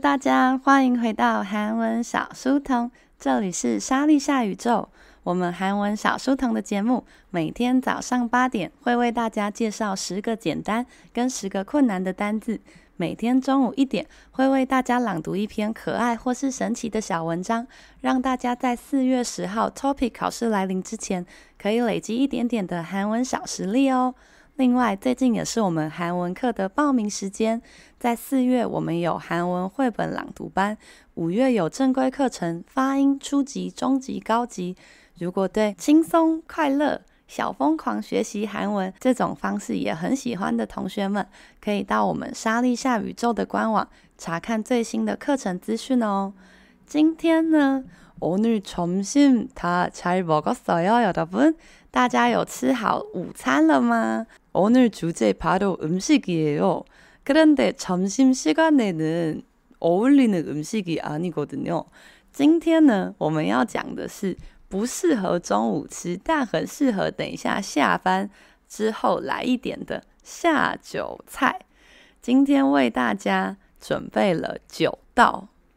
大家，欢迎回到韩文小书童，这里是莎莉夏宇宙。我们韩文小书童的节目，每天早上八点会为大家介绍十个简单跟十个困难的单字。每天中午一点会为大家朗读一篇可爱或是神奇的小文章，让大家在四月十号 Topic 考试来临之前，可以累积一点点的韩文小实力哦。另外，最近也是我们韩文课的报名时间，在四月我们有韩文绘本朗读班，五月有正规课程发音初级、中级、高级。如果对轻松快乐、小疯狂学习韩文这种方式也很喜欢的同学们，可以到我们莎莉夏宇宙的官网查看最新的课程资讯哦。今天呢， 오늘점심다잘먹었어요여러분？大家有吃好午餐了吗？오늘주제바로음식이에요그런데점심시간에는어울리는음식이아니거든요今天呢，我们要讲的是不适合中午吃，但很适合等一下下班之后来一点的下酒菜。今天为大家准备了九道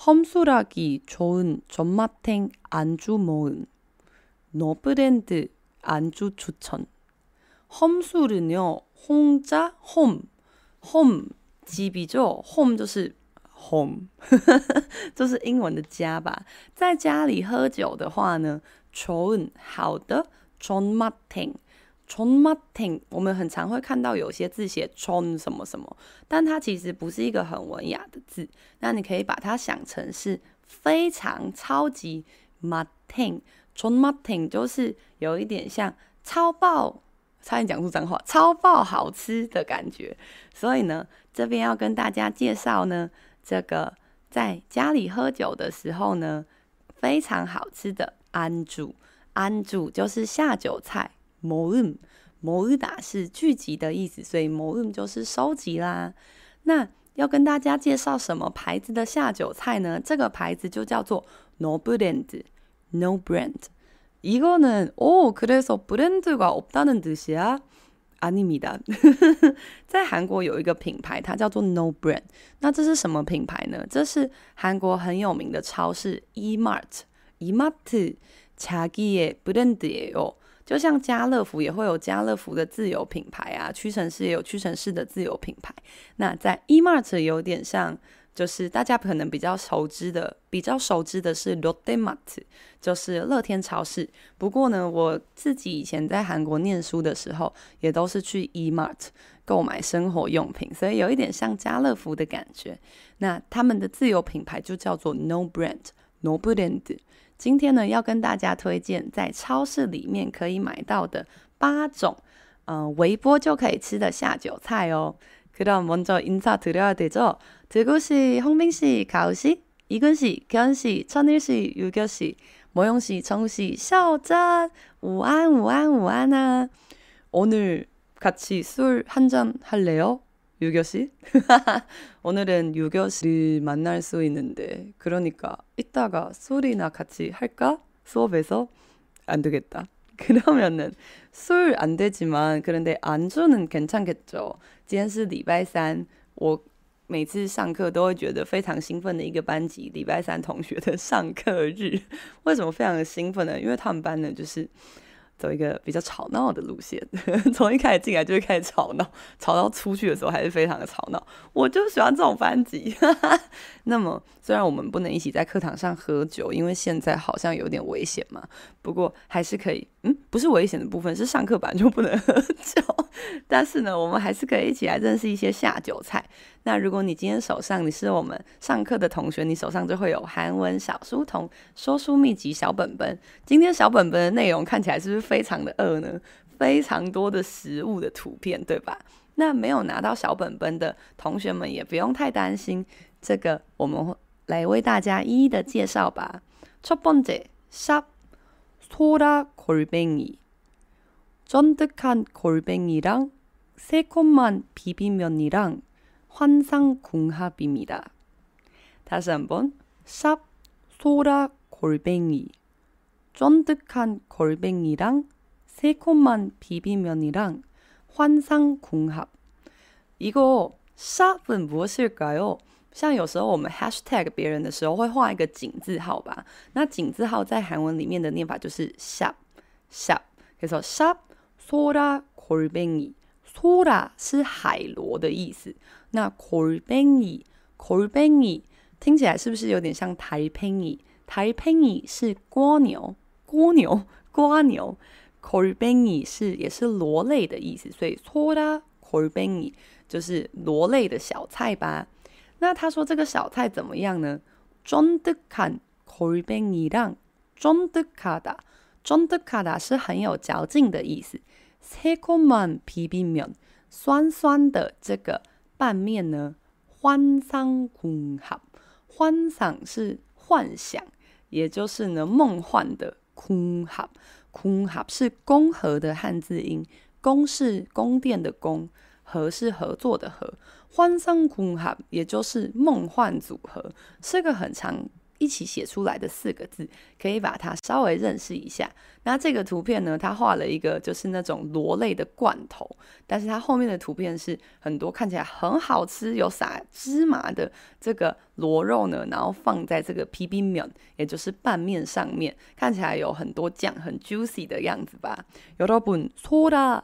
홈술하기좋은존맛탱안주모음노브랜드안주추천 홈술은요, 홍자 홈, 홈 집이죠. 홈 就是 home，这是英文的家吧。在家里喝酒的话呢，좋은好的，존맛탱， 冲 m a t i n 我们很常会看到有些字写冲什么什么，但它其实不是一个很文雅的字。那你可以把它想成是非常超级 m a t i n 冲 m a t i n 就是有一点像超爆，差点讲出脏话，超爆好吃的感觉。所以呢，这边要跟大家介绍呢，这个在家里喝酒的时候呢，非常好吃的安煮，安煮就是下酒菜。 모음，모으다是聚集的意思，所以모음就是收集啦。那要跟大家介绍什么牌子的下酒菜呢？这个牌子就叫做 No Brand，No Brand。이거는 오 그래서 브랜드가 없다는 뜻이야? 아닙니다. 在韩国有一个品牌，它叫做 No Brand。那这是什么品牌呢？这是韩国很有名的超市 E-Mart。E-Mart 자기의 브랜드예요。 就像家乐福也会有家乐福的自有品牌啊，屈臣氏也有屈臣氏的自有品牌。那在 E Mart 有点像，就是大家可能比较熟知的，比较熟知的是 Lotte Mart，就是乐天超市。不过呢，我自己以前在韩国念书的时候，也都是去 E Mart 购买生活用品，所以有一点像家乐福的感觉。那他们的自有品牌就叫做 No Brand，No Brand。今天呢，要跟大家推荐在超市里面可以买到的八种，嗯、呃，微波就可以吃的下酒菜哦。그럼먼저인사드려야되죠 대구 씨, 홍빈 씨, 가우 씨, 이근 씨, 견 씨, 천일 씨, 유교 씨, 모영 씨, 정우 씨, 샤오짠, 우안, 우안, 우안아. 오늘 같이 술 한 잔 할래요? 유교 씨? 오늘은 유교 씨를 만날 수 있는데, 그러니까 이따가 술이나 같이 할까? 수업에서? 안 되겠다. 그러면은 술 안 되지만, 그런데 안주는 괜찮겠죠? 今天是礼拜三，我。每次上课都会觉得非常兴奋的一个班级，礼拜三同学的上课日，为什么非常的兴奋呢？因为他们班呢，就是。 走一个比较吵闹的路线，从一开始进来就会开始吵闹，吵到出去的时候还是非常的吵闹。我就喜欢这种班级。那么虽然我们不能一起在课堂上喝酒，因为现在好像有点危险嘛，不过还是可以。嗯，不是危险的部分，是上课本来就不能喝酒。但是呢，我们还是可以一起来认识一些下酒菜。那如果你今天手上你是我们上课的同学，你手上就会有韩文小书童说书秘籍小本本。今天小本本的内容看起来是不是非常的饿呢？非常多的食物的图片，对吧？那没有拿到小本本的同学们也不用太担心，这个我们来为大家一一的介绍吧。 첫 번째, 샵 소라 골뱅이. 쫀득한 골뱅이랑 새콤한 비빔면이랑 환상궁합입니다. 다시 한번, 샵 소라 골뱅이. 쫀득한 골뱅이랑 새콤한 비빔면이랑 환상궁합. 이거 샵은 무엇일까요？ 像有时候我们 hashtag 别人的时候会画一个井字号吧？那井字号在韩文里面的念法就是 shop shop，可以说 shop soda k o r b n i soda 是海螺的意思，那 k o r b e n i k o r b n i 听起来是不是有点像台 p e 台 p e 是蜗牛，蜗牛，蜗牛。k o r b n i 是也是螺类的意思，所以 soda k o r b n i 就是螺类的小菜吧。那他说这个小菜怎么样呢？쫀득한 골뱅이랑 쫀득하다， 쫀득하다是很有嚼劲的意思。새콤한 비빔면， 酸酸的这个拌面呢？환상궁합， 幻想是幻想，也就是呢梦幻的。궁합，궁합是宫和的汉字音，宫是宫殿的宫。 合是合作的合，환상궁합也就是梦幻组合，是个很长一起写出来的四个字，可以把它稍微认识一下。那这个图片呢，它画了一个就是那种螺类的罐头，但是它后面的图片是很多看起来很好吃，有撒芝麻的这个螺肉呢，然后放在这个비빔면，也就是拌面上面，看起来有很多酱，很 juicy 的样子吧。여러분소라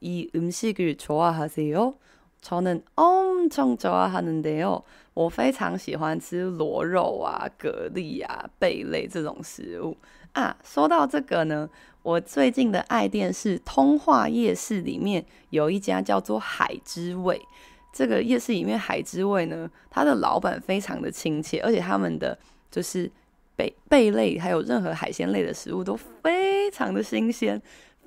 이음식을좋아하세요？ 저는엄청좋아하는데요。 我非常喜欢吃螺肉啊、蛤蜊啊、贝类这种食物啊。说到这个呢，我最近的爱店是通化夜市里面有一家叫做海之味。这个夜市里面海之味呢，它的老板非常的亲切，而且他们的就是贝贝类还有任何海鲜类的食物都非常的新鲜。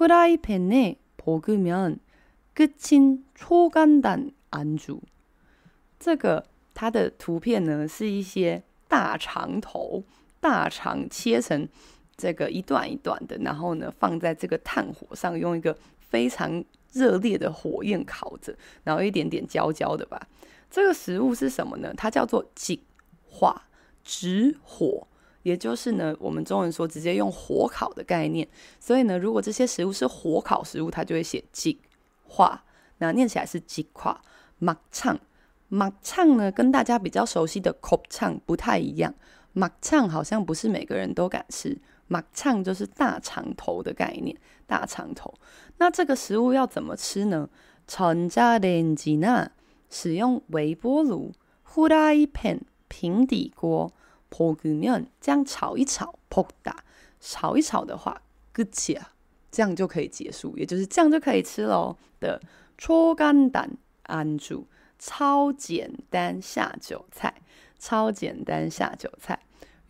프라이팬에 볶으면 끝인 초간단 안주。这个它的图片呢，是一些大肠头，大肠切成这个一段一段的，然后呢放在这个炭火上，用一个非常热烈的火焰烤着，然后一点点焦焦的吧。这个食物是什么呢？它叫做직화，直火。 也就是呢，我们中文说直接用火烤的概念，所以呢，如果这些食物是火烤食物，它就会写직화，那念起来是직화。막창，막창呢，跟大家比较熟悉的곱창不太一样，막창好像不是每个人都敢吃，막창就是大肠头的概念，大肠头。那这个食物要怎么吃呢？전자레인지나使用微波炉，후라이팬平底锅。 볶으면这样炒一炒，볶다炒一炒的话，끝이야这样就可以结束，也就是这样就可以吃喽的。초간단안주超简单下酒菜，超简单下酒菜。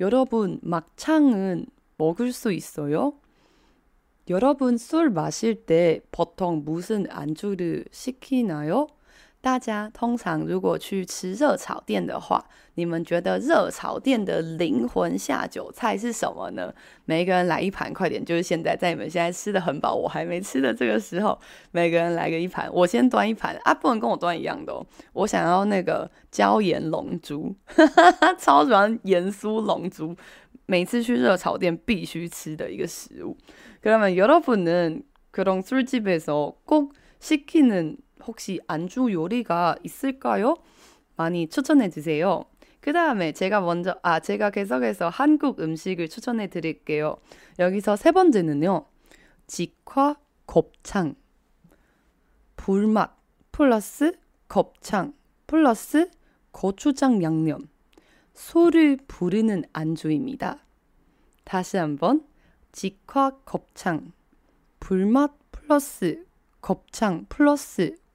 여러분막창은먹을수있어요여러분술마실때보통무슨안주를시키나요 大家通常如果去吃热炒店的话，你们觉得热炒店的灵魂下酒菜是什么呢？每一个人来一盘，快点！就是现在，在你们现在吃得很饱，我还没吃的这个时候，每个人来个一盘，我先端一盘啊，不能跟我端一样的哦。我想要那个椒盐龙珠，超喜欢盐酥龙珠，每次去热炒店必须吃的一个食物。그러면여러분은그런술집에서꼭시키는 혹시 안주 요리가 있을까요? 많이 추천해 주세요. 그 다음에 제가 먼저, 아, 제가 계속해서 한국 음식을 추천해 드릴게요. 여기서 세 번째는요. 직화 곱창. 불맛 플러스 곱창 플러스 고추장 양념. 소를 부르는 안주입니다. 다시 한번 직화 곱창 불맛 플러스 곱창 플러스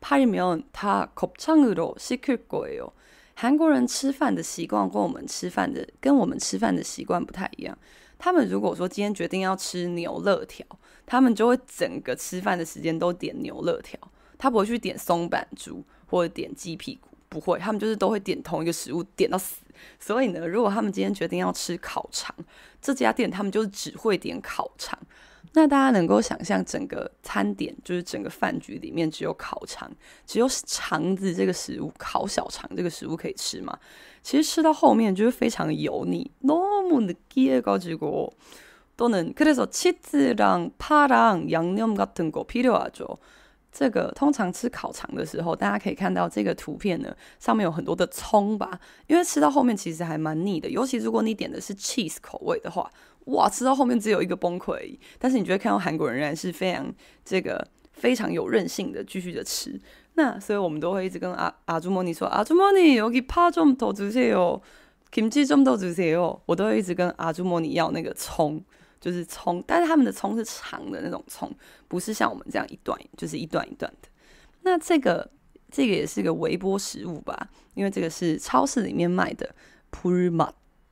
팔면 다 곱창으로 시킬 거예요. 韩国人吃饭的习惯跟我们吃饭的习惯不太一样。他们如果说今天决定要吃牛肋条，他们就会整个吃饭的时间都点牛肋条，他不会去点松板猪或者点鸡屁股。不会，他们就是都会点同一个食物，点到死。所以呢，如果他们今天决定要吃烤肠，这家店他们就只会点烤肠。 那大家能够想象，整个餐点就是整个饭局里面只有烤肠，只有肠子这个食物，烤小肠这个食物可以吃吗？其实吃到后面就是非常油腻，너무느끼해가지고또는그래서치즈랑파랑양념같은거필요하죠这个通常吃烤肠的时候，大家可以看到这个图片呢，上面有很多的葱吧，因为吃到后面其实还蛮腻的，尤其如果你点的是 cheese 口味的话， 哇，吃到后面只有一个崩溃而已。但是你就会看到韩国人仍然是非常这个非常有韧性的继续的吃。那所以我们都会一直跟阿阿朱莫尼说，阿朱莫尼여기파좀더주세요，김치좀더주세요。我都会一直跟阿朱莫尼要那个葱。就是葱，但是他们的葱是长的那种葱，不是像我们这样一段，就是一段一段的。那这个这个也是个微波食物吧？因为这个是超市里面卖的。불맛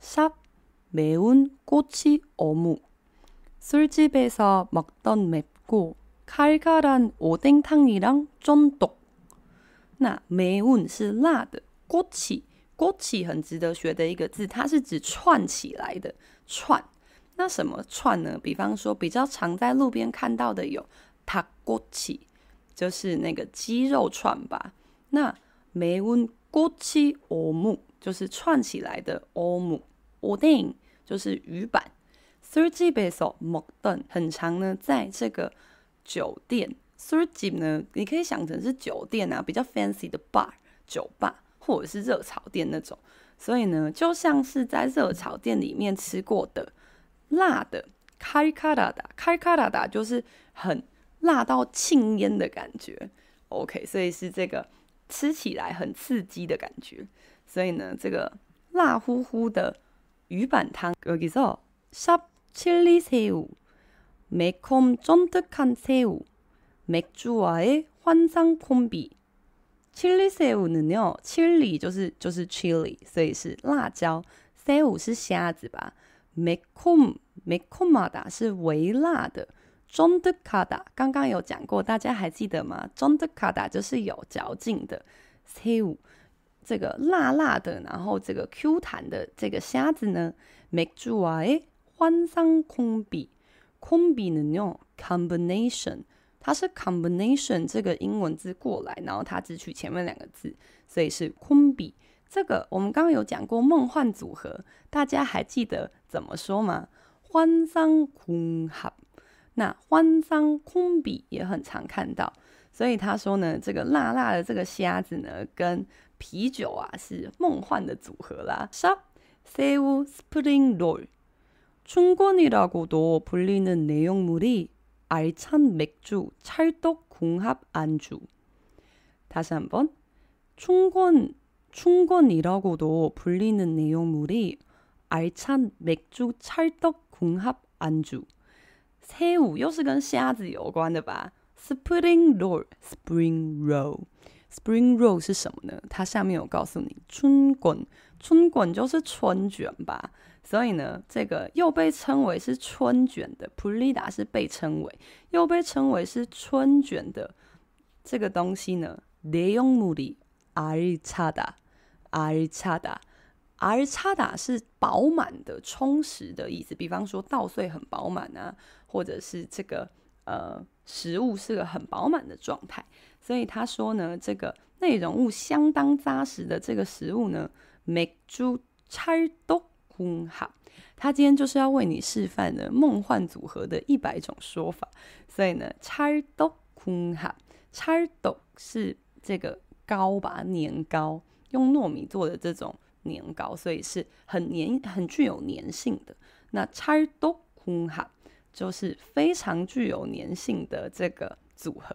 샵 매운 꼬치 어묵 술집에서 먹던 맵고 칼칼한 오뎅탕이랑 쫀떡 那 매운 是辣的，꼬치 枸杞很值得学的一个字，它是指串起来的串。那什么串呢？比方说，比较常在路边看到的有塔枸杞，就是那个鸡肉串吧。那매운꼬치어묵就是串起来的어묵。 오뎅就是鱼板。술집에서먹던很常呢，在这个酒店。술집呢，你可以想成是酒店啊，比较 fancy 的 bar 酒吧。或者是热炒店那种，所以呢，就像是在热炒店里面吃过的辣的칼칼하다，칼칼하다就是很辣到沁烟的感觉。OK，所以是这个吃起来很刺激的感觉。所以呢，这个辣乎乎的 鱼板汤，여기서샵칠리새우매콤쫀득한새우맥주와의환상콤비 chili 새우는요 chili 就是就是 chili，所以是辣椒。새우 是虾子吧？매콤 매콤하다是微辣的。쫀득하다刚刚有讲过，大家还记得吗？쫀득하다就是有嚼劲的。새우 这个辣辣的，然后这个 Q 弹的这个虾子呢？맥주와의환상콤비 콤비는요 combination。它是 combination 这个英文字过来，然后它只取前面两个字，所以是 콤비。这个我们刚刚有讲过梦幻组合，大家还记得怎么说吗？환상궁합。那환상 콤비也很常看到，所以他说呢，这个辣辣的这个虾子呢，跟 啤酒啊是梦幻的组合啦。샵새우스프링롤춘권이라고도불리는내용물이 알찬 맥주, 찰떡 궁합 안주. 다시 한번. 충권, 충권이라고도 불리는 내용물이 알찬 맥주, 찰떡 궁합 안주. 새우, 又是跟虾子有关的吧? Spring roll, spring roll. Spring roll 是什么呢？它下面有告诉你，春卷，春卷就是春卷吧。所以呢，这个又被称为是春卷的，Pulida 是被称为又被称为是春卷的这个东西呢，deyongmu li ari chada ari chada ari chada 是饱满的、充实的意思。比方说稻穗很饱满啊，或者是这个呃食物是个很饱满的状态。所以他说呢，这个内容物相当扎实的这个食物呢，맥주찰떡 궁합，他今天就是要为你示范呢梦幻组合的一百种说法。所以呢，찰떡궁합，찰떡是这个糕吧，年糕，用糯米做的这种年糕，所以是很黏、很具有粘性的。那찰떡궁합就是非常具有粘性的这个组合，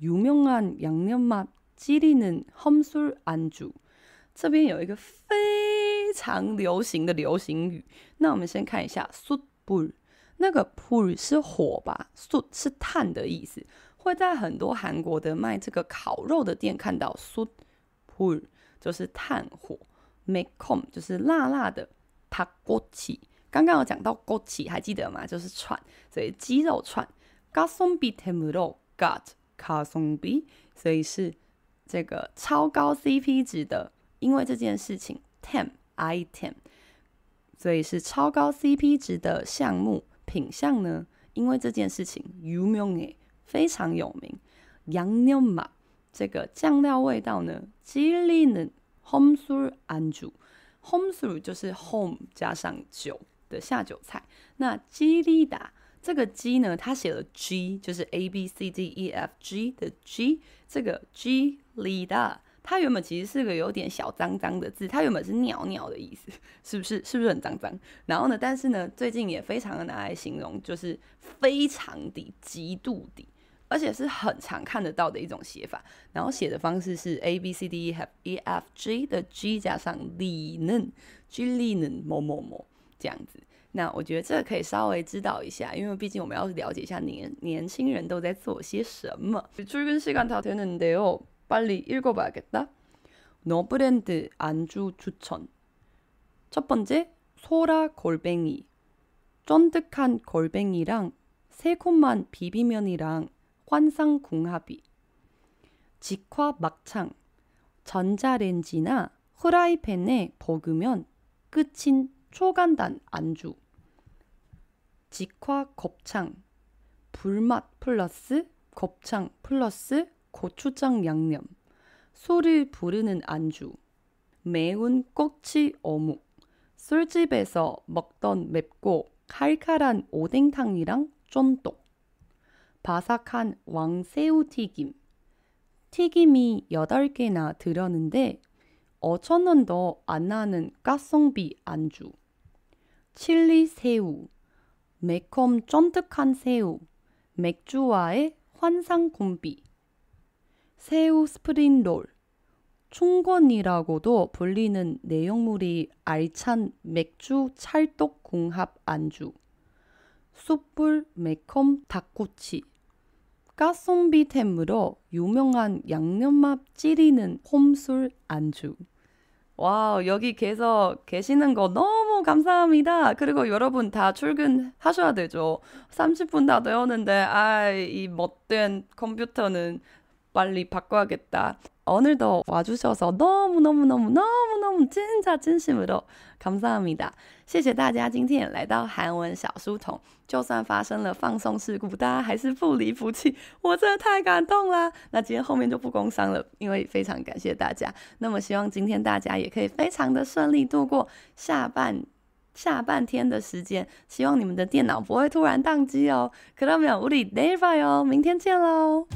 유명한양념맛찌리는험술안주这边有一个非常流行的流行语，那我们先看一下 숯불，那个 불是火吧，숯是炭的意思，会在很多韩国的卖这个烤肉的店看到 숯불，就是炭火，매콤就是辣辣的，닭꼬치，刚刚有讲到 꼬치，还记得吗？就是串，所以鸡肉串，가성비 템으로 갓 卡松比，所以是这个超高 CP 值的。因为这件事情，Tem item，所以是超高 CP 值的项目品相呢。因为这件事情，有名哎，非常有名。杨牛马，这个酱料味道呢，吉利呢，home through andu，home through 就是 home 加上酒的下酒菜。那吉利达。这个 G 呢，它写了 G，就是 A B C D E F G 的 G，这个 G 立大，它原本其实是个有点小脏脏的字，它原本是尿尿的意思，是不是？是不是很脏脏？然后呢，但是呢，最近也非常的拿来形容，就是非常的极度的，而且是很常看得到的一种写法。然后写的方式是 A B C D E F E F G 的 G 加上李嫩，G 立嫩某某某这样子。 那我觉得这个可以稍微知道一下，因为毕竟我们要了解一下年年轻人都在做些什么。출근시간다되는데요 빨리 읽어봐야겠다. 너브랜드 안주 추천. 첫 번째, 소라 골뱅이. 쫀득한 골뱅이랑 새콤한 비비면이랑 환상궁합이. 직화 막창. 전자레인지나 후라이팬에 볶으면 끝인 초간단 안주. 직화 곱창. 불맛 플러스 곱창 플러스 고추장 양념, 술을 부르는 안주, 매운 꼬치 어묵, 술집에서 먹던 맵고 칼칼한 오뎅탕이랑 쫀떡, 바삭한 왕새우 튀김, 튀김이 8개나 들었는데 5천원도 안 나는 가성비 안주, 칠리 새우, 매콤 쫀득한 새우, 맥주와의 환상 콤비, 새우 스프링 롤, 충권이라고도 불리는 내용물이 알찬 맥주 찰떡 궁합 안주, 숯불 매콤 닭꼬치, 가성비템으로 유명한 양념맛 찌리는 홈술 안주. 와우, 여기 계속 계시는 거 너무 감사합니다. 그리고 여러분 다 출근하셔야 되죠. 30분 다 되었는데, 아, 이 못된 컴퓨터는 빨리 바꿔야겠다. 오늘도 와주셔서 너무너무너무너무너무 진짜 진심으로 감사합니다. 谢谢大家今天来到韩文小书童。就算发生了放送事故，大家还是不离不弃，我真的太感动啦！那今天后面就不工商了，因为非常感谢大家。那么希望今天大家也可以非常的顺利度过下半下半天的时间。希望你们的电脑不会突然宕机哦。그러면우리내일봐요，明天见喽。